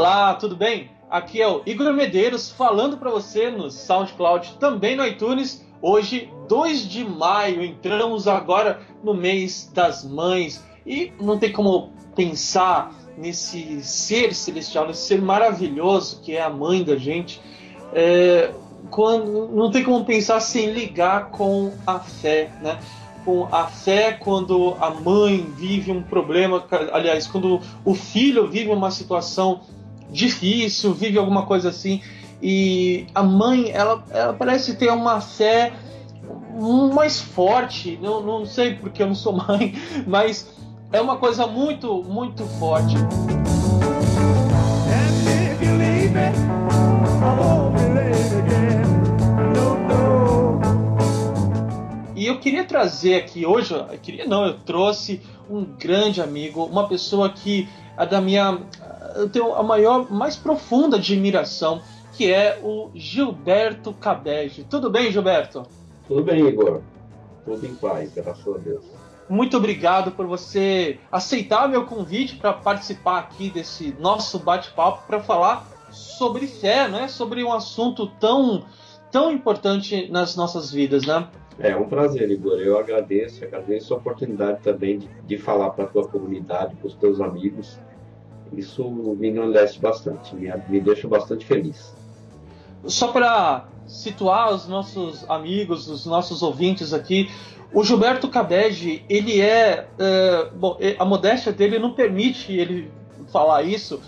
Olá, tudo bem? Aqui é o Igor Medeiros falando para você no SoundCloud, também no iTunes. Hoje, 2 de maio, entramos agora no mês das mães e não tem como pensar nesse ser celestial, nesse ser maravilhoso que é a mãe da gente. É, quando, não tem como pensar sem ligar com a fé, né? Com a fé quando a mãe vive um problema, aliás, quando o filho vive uma situação difícil, vive alguma coisa assim, e a mãe, ela, ela parece ter uma fé mais forte, não, não sei porque eu não sou mãe, mas é uma coisa muito, muito forte. E eu queria trazer aqui hoje, eu queria não, eu trouxe um grande amigo, uma pessoa que é da minha eu tenho a maior, mais profunda admiração, que é o Gilberto Cabege. Tudo bem, Gilberto? Tudo bem, Igor. Tudo em paz, graças a Deus. Muito obrigado por você aceitar meu convite para participar aqui desse nosso bate-papo para falar sobre fé, né? Sobre um assunto tão tão importante nas nossas vidas, né? É um prazer, Igor. Eu agradeço, agradeço a oportunidade também de, de falar para a tua comunidade, para os teus amigos. Isso me engrandece bastante, me, me deixa bastante feliz. Só para situar os nossos amigos, os nossos ouvintes aqui, o Gilberto Cabege, ele é, é, bom, a modéstia dele não permite ele falar isso,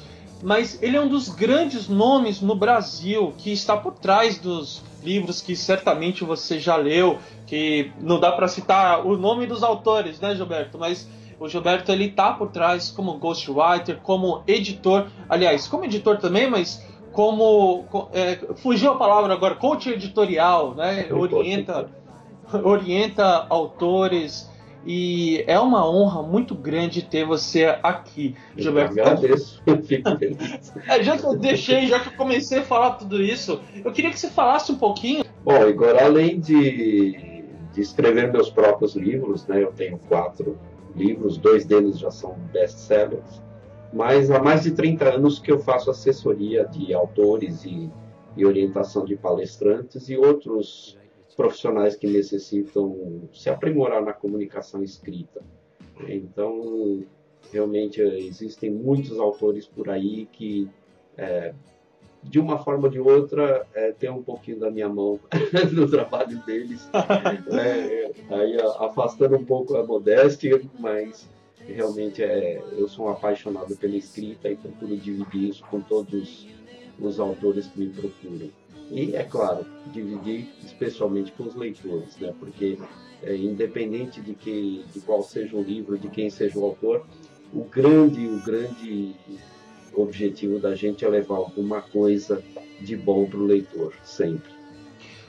mas ele é um dos grandes nomes no Brasil que está por trás dos livros que certamente você já leu, que não dá para citar o nome dos autores, né, Gilberto? Mas o Gilberto ele tá por trás como ghostwriter, como editor, aliás, como editor também, mas como é, fugiu a palavra agora, coach editorial, né? Orienta, orienta autores e é uma honra muito grande ter você aqui, eu Gilberto. Eu agradeço, fico feliz. é, já que eu deixei, já que eu comecei a falar tudo isso, eu queria que você falasse um pouquinho. Bom, Igor, além de, de escrever meus próprios livros, né? Eu tenho quatro livros, dois deles já são best-sellers, mas há mais de 30 anos que eu faço assessoria de autores e, e orientação de palestrantes e outros profissionais que necessitam se aprimorar na comunicação escrita. Então, realmente existem muitos autores por aí que é, de uma forma ou de outra, é, tem um pouquinho da minha mão no trabalho deles, é, aí afastando um pouco a modéstia, mas realmente é, eu sou um apaixonado pela escrita e procuro dividir isso com todos os autores que me procuram. E, é claro, dividir especialmente com os leitores, né? porque é, independente de, que, de qual seja o livro, de quem seja o autor, o grande, o grande o objetivo da gente é levar alguma coisa de bom para o leitor, sempre.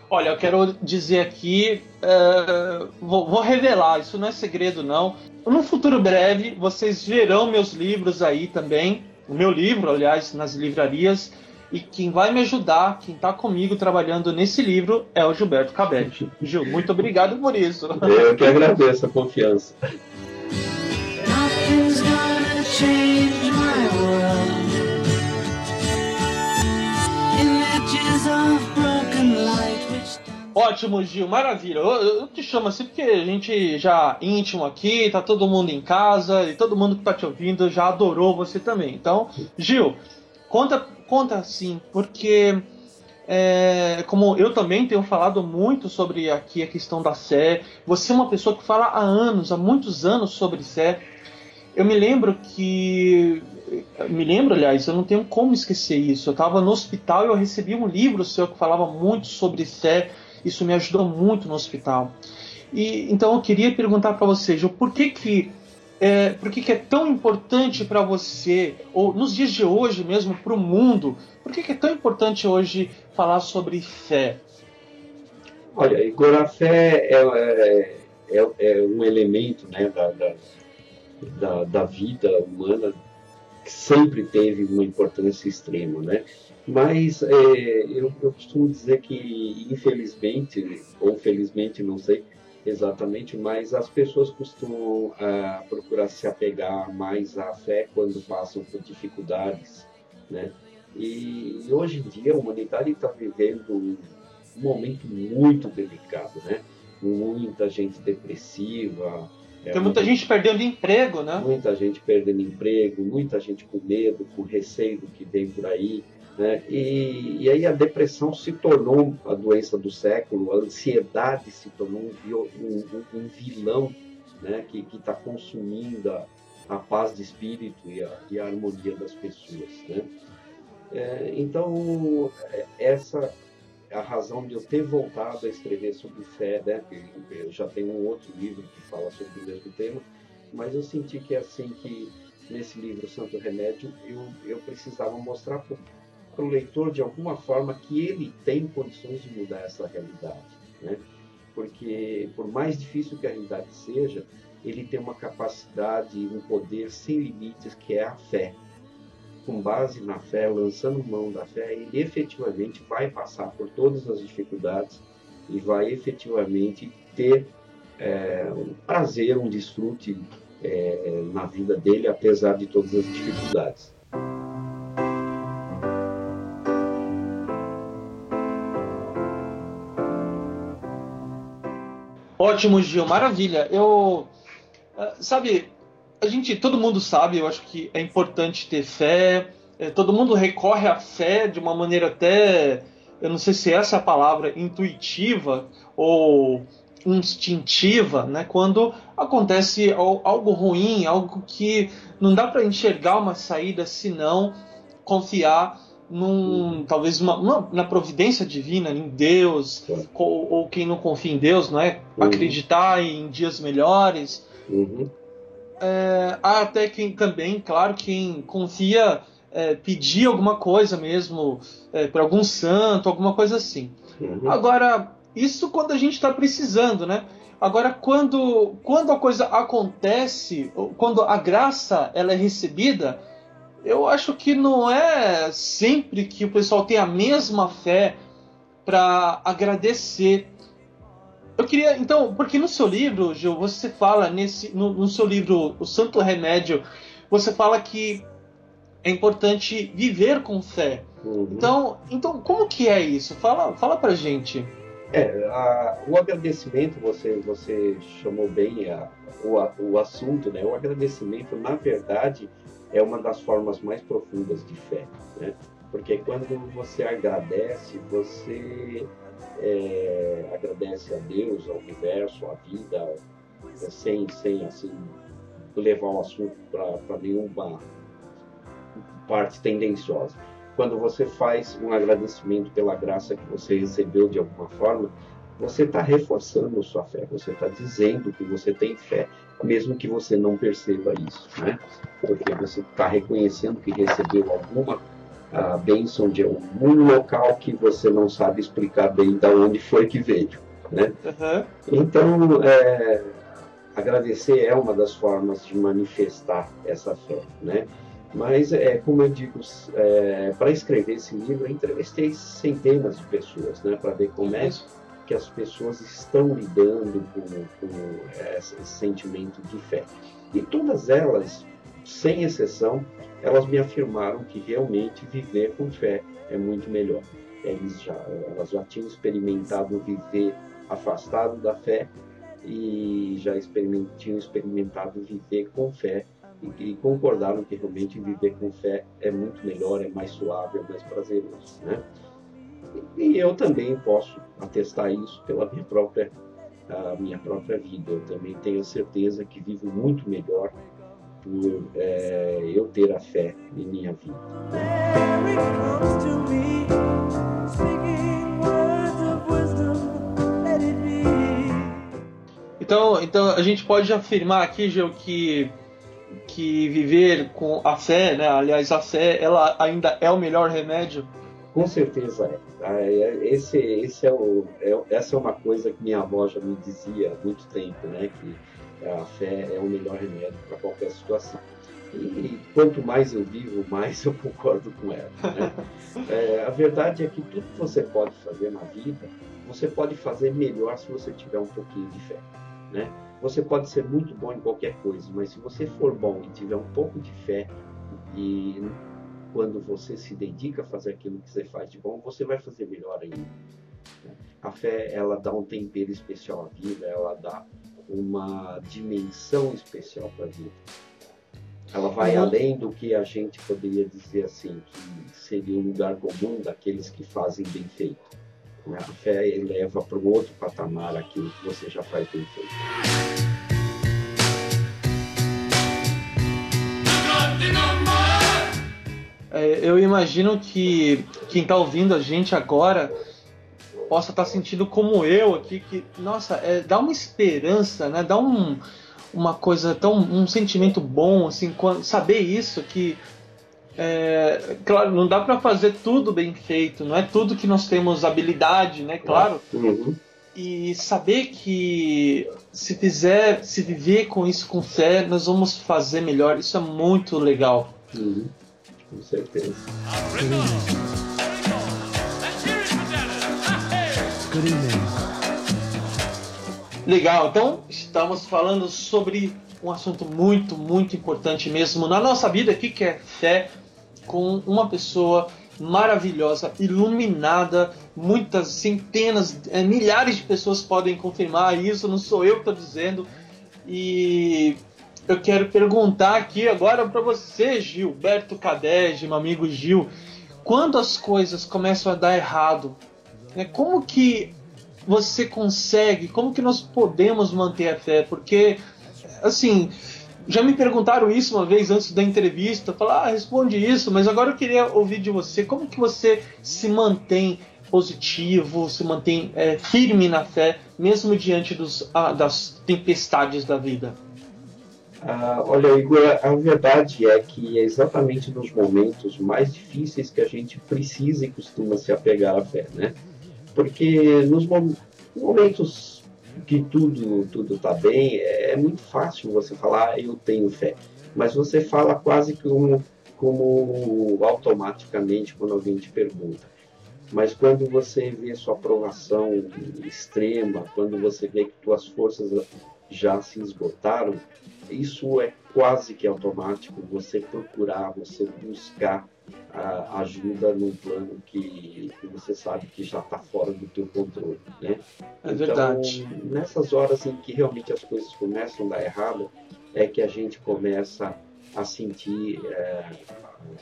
Olha, eu quero dizer aqui, uh, vou, vou, revelar, isso não é segredo não. No futuro breve, vocês verão meus livros aí também, o meu livro, aliás, nas livrarias, e quem vai me ajudar, quem está comigo trabalhando nesse livro é o Gilberto Cabete. Gil, muito obrigado por isso. Eu que agradeço a confiança. Ótimo, Gil, maravilha. Eu, eu, te chamo assim porque a gente já íntimo aqui, tá todo mundo em casa e todo mundo que tá te ouvindo já adorou você também. Então, Gil, conta, conta assim, porque é, como eu também tenho falado muito sobre aqui a questão da Sé, você é uma pessoa que fala há anos, há muitos anos sobre Sé. Eu me lembro que me lembro, aliás, eu não tenho como esquecer isso. Eu estava no hospital e eu recebi um livro seu que falava muito sobre fé isso me ajudou muito no hospital. E então eu queria perguntar para você, Ju, por que que é, por que, que é tão importante para você, ou nos dias de hoje mesmo, para o mundo, por que, que é tão importante hoje falar sobre fé? Olha, Igor, a fé é, é, é, um elemento né, da, da, da, vida humana que sempre teve uma importância extrema. Né? Mas é, eu, eu, costumo dizer que, infelizmente, ou felizmente, não sei exatamente, mas as pessoas costumam ah, procurar se apegar mais à fé quando passam por dificuldades né? E, e hoje em dia a humanidade está vivendo um momento muito delicado, né? Muita gente depressiva. É, Tem muita, gente perdendo emprego, né? Muita gente perdendo emprego, muita gente com medo, com receio do que vem por aí. Né? E, e, aí a depressão se tornou a doença do século, a ansiedade se tornou um, um, um vilão né? que está consumindo a, a, paz de espírito e a, e a harmonia das pessoas. Né? É, então, é, essa a razão de eu ter voltado a escrever sobre fé, né? Eu já tenho um outro livro que fala sobre o mesmo tema, mas eu senti que é assim que nesse livro Santo Remédio eu, eu precisava mostrar para o leitor de alguma forma que ele tem condições de mudar essa realidade, né? Porque por mais difícil que a realidade seja, ele tem uma capacidade, um poder sem limites que é a fé com base na fé, lançando mão da fé, ele efetivamente vai passar por todas as dificuldades e vai efetivamente ter é, um prazer, um desfrute é, na vida dele, apesar de todas as dificuldades. Ótimo, Gil, maravilha. Eu, ah, sabe, a gente, todo mundo sabe, eu acho que é importante ter fé. É, todo mundo recorre à fé de uma maneira até, eu não sei se essa é a palavra, intuitiva ou instintiva, né? Quando acontece algo ruim, algo que não dá para enxergar uma saída senão confiar num talvez uma, uma, na providência divina, em Deus, ou, ou, quem não confia em Deus, não é? Uhum. Acreditar em dias melhores. Uhum. É, há até quem também, claro, quem confia é, pedir alguma coisa mesmo é, para algum santo, alguma coisa assim. Uhum. Agora, isso quando a gente está precisando, né? Agora, quando, quando a coisa acontece, quando a graça ela é recebida, eu acho que não é sempre que o pessoal tem a mesma fé para agradecer eu queria, então, porque no seu livro, Gil, você fala nesse, no, no, seu livro O Santo Remédio, você fala que é importante viver com fé. Uhum. Então, então, como que é isso? Fala, fala pra gente. É, a, o agradecimento, você, você chamou bem a, o, o assunto, né? O agradecimento, na verdade, é uma das formas mais profundas de fé, né? Porque quando você agradece, você é, agradece a Deus, ao universo, à vida, é, sem, sem assim, levar o assunto para nenhuma parte tendenciosa. Quando você faz um agradecimento pela graça que você recebeu de alguma forma, você está reforçando sua fé, você está dizendo que você tem fé, mesmo que você não perceba isso, né? Porque você está reconhecendo que recebeu alguma a bênção de algum local que você não sabe explicar bem de onde foi que veio. Né? Uhum. Então, é, agradecer é uma das formas de manifestar essa fé. Né? Mas, é, como eu digo, é, para escrever esse livro, eu entrevistei centenas de pessoas né, para ver como é que as pessoas estão lidando com, com esse sentimento de fé. E todas elas, sem exceção, elas me afirmaram que realmente viver com fé é muito melhor. Eles já, elas já tinham experimentado viver afastado da fé e já experiment, tinham experimentado viver com fé e, e, concordaram que realmente viver com fé é muito melhor, é mais suave, é mais prazeroso, né? E, e eu também posso atestar isso pela minha própria minha própria vida. Eu também tenho certeza que vivo muito melhor por é, eu ter a fé em minha vida. Então, então a gente pode afirmar aqui, Gil, que que viver com a fé, né? Aliás, a fé, ela ainda é o melhor remédio. Com certeza é. É. Esse, esse é o, é, essa é uma coisa que minha avó já me dizia há muito tempo, né? Que a fé é o melhor remédio para qualquer situação. E quanto mais eu vivo, mais eu concordo com ela. Né? É, a verdade é que tudo que você pode fazer na vida, você pode fazer melhor se você tiver um pouquinho de fé. Né? Você pode ser muito bom em qualquer coisa, mas se você for bom e tiver um pouco de fé, e quando você se dedica a fazer aquilo que você faz de bom, você vai fazer melhor ainda. A fé, ela dá um tempero especial à vida, ela dá uma dimensão especial para a vida. Ela vai uhum. além do que a gente poderia dizer assim, que seria o um lugar comum daqueles que fazem bem feito. Né? A fé eleva para um outro patamar aquilo que você já faz bem feito. É, eu imagino que quem está ouvindo a gente agora possa estar tá sentindo como eu aqui, que, nossa, é, dá uma esperança, né? Dá um, uma coisa tão. um sentimento bom, assim, quando, saber isso que. É, claro, não dá para fazer tudo bem feito, não é tudo que nós temos habilidade, né? Claro. Uhum. E saber que se fizer, se viver com isso com fé, nós vamos fazer melhor. Isso é muito legal. Uhum. Com certeza. Uhum. Legal, então estamos falando sobre um assunto muito, muito importante mesmo na nossa vida aqui, que é fé, com uma pessoa maravilhosa, iluminada, muitas centenas, é, milhares de pessoas podem confirmar isso, não sou eu que estou dizendo. E eu quero perguntar aqui agora para você, Gilberto Cadege, meu amigo Gil, quando as coisas começam a dar errado, né? Como que você consegue, como que nós podemos manter a fé? Porque, assim, já me perguntaram isso uma vez antes da entrevista, falar, ah, responde isso, mas agora eu queria ouvir de você, como que você se mantém positivo, se mantém é, firme na fé, mesmo diante dos, ah, das tempestades da vida? Ah, olha, Igor, a verdade é que é exatamente nos momentos mais difíceis que a gente precisa e costuma se apegar à fé, né? Porque nos momentos que tudo tudo está bem, é, é, muito fácil você falar ah, eu tenho fé, mas você fala quase como, como automaticamente quando alguém te pergunta. Mas quando você vê sua aprovação extrema, quando você vê que suas forças já se esgotaram, isso é quase que automático. Você procurar, você buscar a ajuda num plano que, que você sabe que já está fora do teu controle, né? É então, verdade. Nessas horas em que realmente as coisas começam a dar errado, é que a gente começa a sentir é,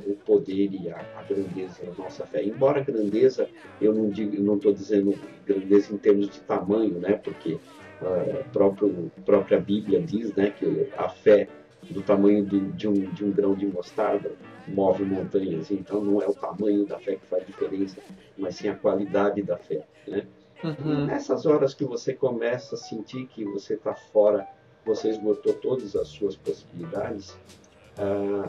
o poder e a, a, grandeza da nossa fé. Embora grandeza, eu não digo, não estou dizendo grandeza em termos de tamanho, né? Porque a próprio, própria Bíblia diz, né, que a fé do tamanho de, de, um, de um grão de mostarda move montanhas. Então não é o tamanho da fé que faz diferença, mas sim a qualidade da fé. Né? Uhum. Nessas horas que você começa a sentir que você está fora, você esgotou todas as suas possibilidades,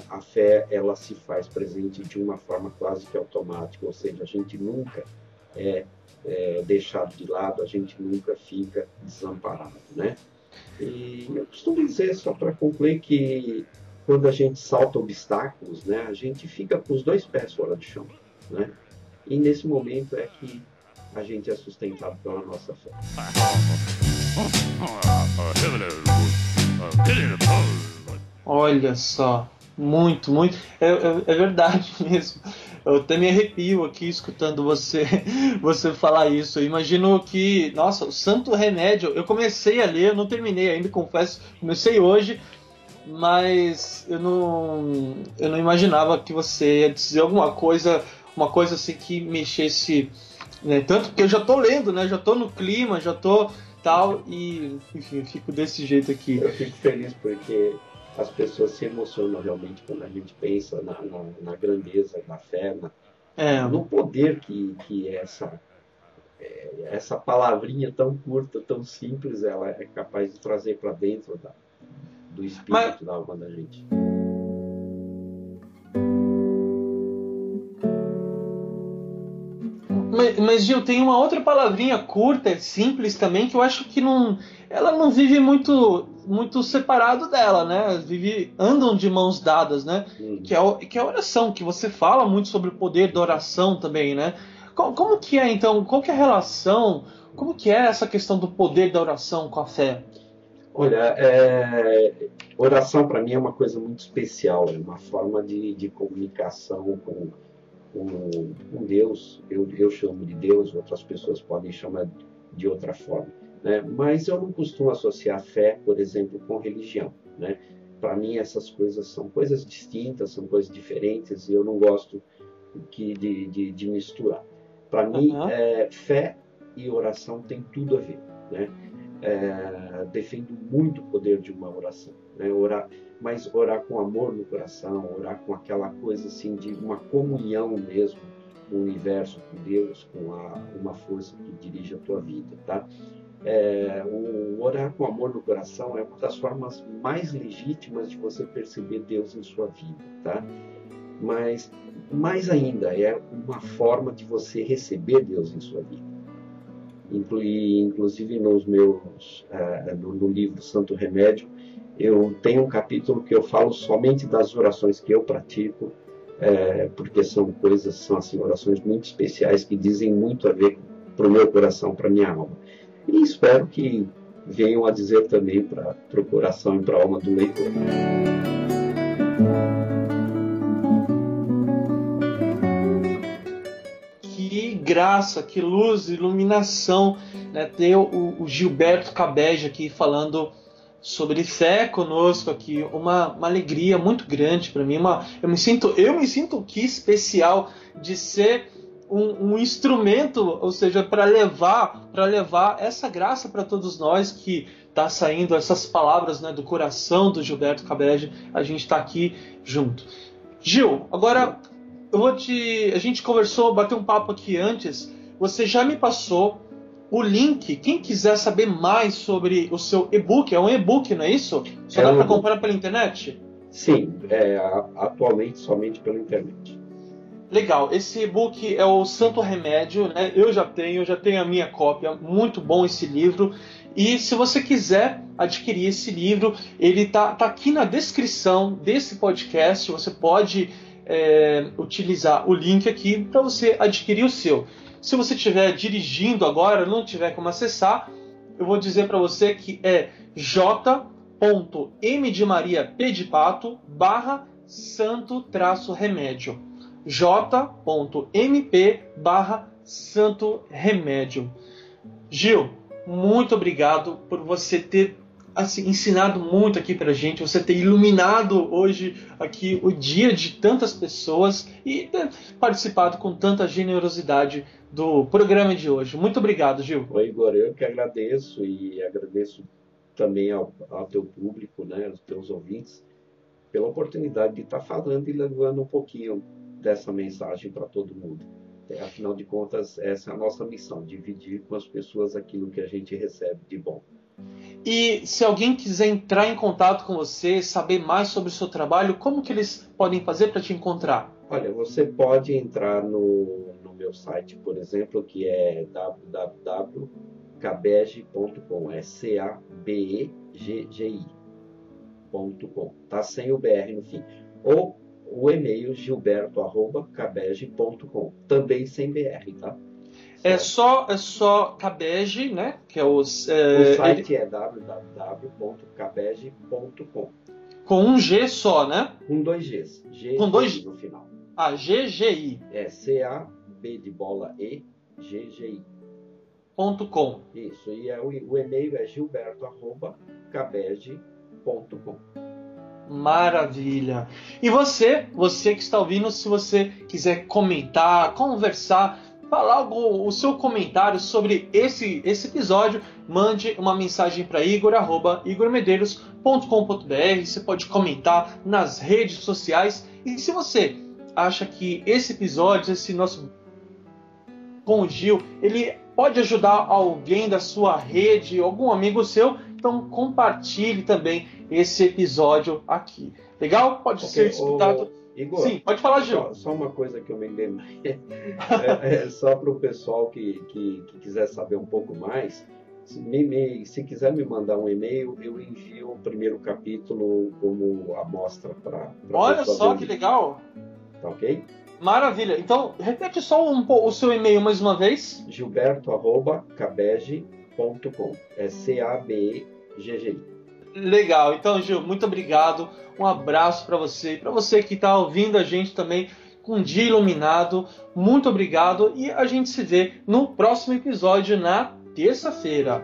a fé ela se faz presente de uma forma quase que automática, ou seja, a gente nunca é, é deixado de lado, a gente nunca fica desamparado, né? E eu costumo dizer, só para concluir, que quando a gente salta obstáculos, né, a gente fica com os dois pés fora do chão. Né? E nesse momento é que a gente é sustentado pela nossa fé. Olha só, muito, muito. É, é, é verdade mesmo. Eu até me arrepio aqui escutando você você falar isso. Eu imagino que, nossa, o Santo Remédio. Eu comecei a ler, eu não terminei ainda, confesso. Comecei hoje, mas eu não eu não imaginava que você ia dizer alguma coisa, uma coisa assim que mexesse, né? Tanto que eu já tô lendo, né? Já tô no clima, já tô tal e enfim, eu fico desse jeito aqui. Eu fico feliz porque as pessoas se emocionam realmente quando a gente pensa na, na, na grandeza da fé, na, é. no poder que, que essa, é, essa palavrinha tão curta, tão simples, ela é capaz de trazer para dentro da, do espírito Mas... da alma da gente. Mas, mas, Gil, tem uma outra palavrinha curta, simples também, que eu acho que não. Ela não vive muito muito separado dela, né? Vive, andam de mãos dadas, né? Uhum. Que, é, que é a oração, que você fala muito sobre o poder da oração também, né? Como, como que é, então? Qual que é a relação? Como que é essa questão do poder da oração com a fé? Olha, é, oração para mim é uma coisa muito especial, é uma forma de, de comunicação com, com, com Deus. Eu, eu chamo de Deus, outras pessoas podem chamar de outra forma. Né? Mas eu não costumo associar fé, por exemplo, com religião. Né? Para mim, essas coisas são coisas distintas, são coisas diferentes, e eu não gosto que, de, de, de misturar. Para mim, uhum. é, fé e oração tem tudo a ver. Né? É, defendo muito o poder de uma oração, né? orar, mas orar com amor no coração, orar com aquela coisa assim de uma comunhão mesmo com o universo, com Deus, com a, uma força que dirige a tua vida, tá? É, o orar com amor no coração é uma das formas mais legítimas de você perceber Deus em sua vida, tá? Mas mais ainda é uma forma de você receber Deus em sua vida inclusive nos meus uh, no, no, livro Santo Remédio eu tenho um capítulo que eu falo somente das orações que eu pratico é, porque são coisas são assim orações muito especiais que dizem muito a ver para o meu coração para minha alma. E espero que venham a dizer também para o coração e para a alma do leitor graça, que luz, iluminação, né? ter o, o Gilberto Cabege aqui falando sobre fé conosco aqui, uma, uma alegria muito grande para mim, uma, eu me sinto eu me sinto que especial de ser um, um instrumento, ou seja, para levar para levar essa graça para todos nós que tá saindo essas palavras né, do coração do Gilberto Cabege, a gente está aqui junto. Gil, agora eu vou te. A gente conversou, bateu um papo aqui antes. Você já me passou o link. Quem quiser saber mais sobre o seu e-book, é um e-book, não é isso? Só é dá um... para comprar pela internet? Sim, é, atualmente somente pela internet. Legal, esse e-book é o Santo Remédio, né? Eu já tenho, eu já tenho a minha cópia, muito bom esse livro. E se você quiser adquirir esse livro, ele tá, tá aqui na descrição desse podcast. Você pode é, utilizar o link aqui para você adquirir o seu. Se você estiver dirigindo agora, não tiver como acessar, eu vou dizer para você que é j.m de Maria P de Pato barra santo traço remédio. j.mp barra santo remédio. Gil, muito obrigado por você ter assim, ensinado muito aqui pra gente, você ter iluminado hoje aqui o dia de tantas pessoas e ter participado com tanta generosidade do programa de hoje. Muito obrigado, Gil. Oi, Igor, eu que agradeço e agradeço também ao, ao teu público, né, aos teus ouvintes, pela oportunidade de estar falando e levando um pouquinho dessa mensagem para todo mundo. É, afinal de contas, essa é a nossa missão, dividir com as pessoas aquilo que a gente recebe de bom. E se alguém quiser entrar em contato com você, saber mais sobre o seu trabalho, como que eles podem fazer para te encontrar? Olha, você pode entrar no, no meu site, por exemplo, que é www.cabege.com, é C-A-B-E-G-G-I.com, tá? Sem o BR no fim. Ou o e-mail gilberto.cabege.com, também sem BR, tá? É só, é só Cabege, né? Que é os, é, o site ele... é www.cabege.com. Com um G só, né? Com dois Gs. G Com dois no final. Ah, GGI. É C-A-B de bola E, G-G-I. Ponto com. Isso, e é, o, o e-mail é gilberto.cabege.com. Maravilha. E você, você que está ouvindo, se você quiser comentar, conversar, falar o, o seu comentário sobre esse, esse episódio, mande uma mensagem para igor, arroba, igormedeiros.com.br. Você pode comentar nas redes sociais. E se você acha que esse episódio, esse nosso com o Gil, ele pode ajudar alguém da sua rede, algum amigo seu, então compartilhe também esse episódio aqui. Legal? Pode okay, ser escutado. O Igor, Sim, pode falar, Gil. Só, só uma coisa que eu me lembrei. é, é, só para o pessoal que, que, que, quiser saber um pouco mais, se, me, se quiser me mandar um e-mail, eu envio o primeiro capítulo como amostra para. Olha só que legal! Tá ok? Maravilha. Então, repete só um, o seu e-mail mais uma vez. gilberto.cabege.com. É C-A-B-E-G-G-I. Legal. Então, Gil, muito obrigado. Um abraço para você. Para você que está ouvindo a gente também com um dia iluminado. Muito obrigado e a gente se vê no próximo episódio na terça-feira.